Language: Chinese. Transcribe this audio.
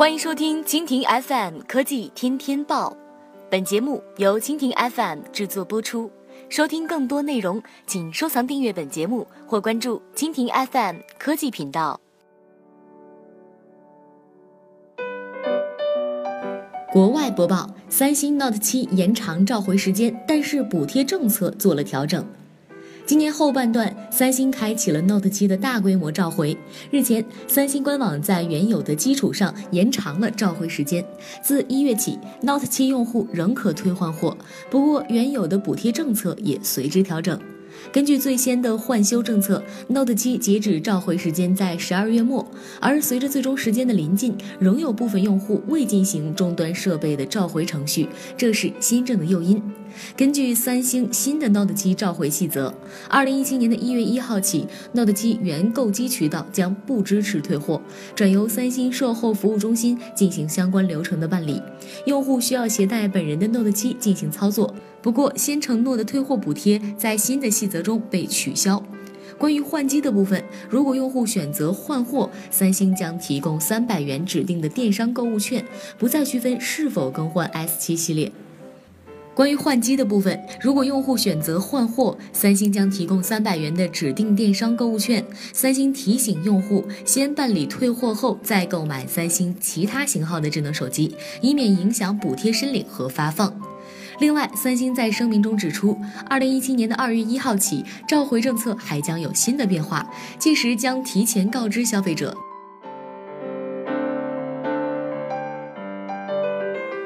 欢迎收听蜻蜓 FM 科技天天报，本节目由蜻蜓 FM 制作播出。收听更多内容，请收藏订阅本节目或关注蜻蜓 FM 科技频道。国外播报：三星 Note 7延长召回时间，但是补贴政策做了调整。今年后半段，三星开启了 Note 7的大规模召回。日前，三星官网在原有的基础上延长了召回时间，自一月起，Note 7用户仍可退换货，不过原有的补贴政策也随之调整。根据最先的换修政策，Note 7截止召回时间在十二月末，而随着最终时间的临近，仍有部分用户未进行终端设备的召回程序，这是新政的诱因。根据三星新的 Note 7召回细则，二零一七年的一月一号起，Note 7原购机渠道将不支持退货，转由三星售后服务中心进行相关流程的办理，用户需要携带本人的 Note 7进行操作。不过，先承诺的退货补贴在新的细则中被取消。关于换机的部分，如果用户选择换货，三星将提供三百元指定的电商购物券，不再区分是否更换 S7 系列。关于换机的部分，如果用户选择换货，三星将提供三百元的指定电商购物券。三星提醒用户先办理退货后再购买三星其他型号的智能手机，以免影响补贴申领和发放。另外，三星在声明中指出，二零一七年的二月一号起，召回政策还将有新的变化，届时将提前告知消费者。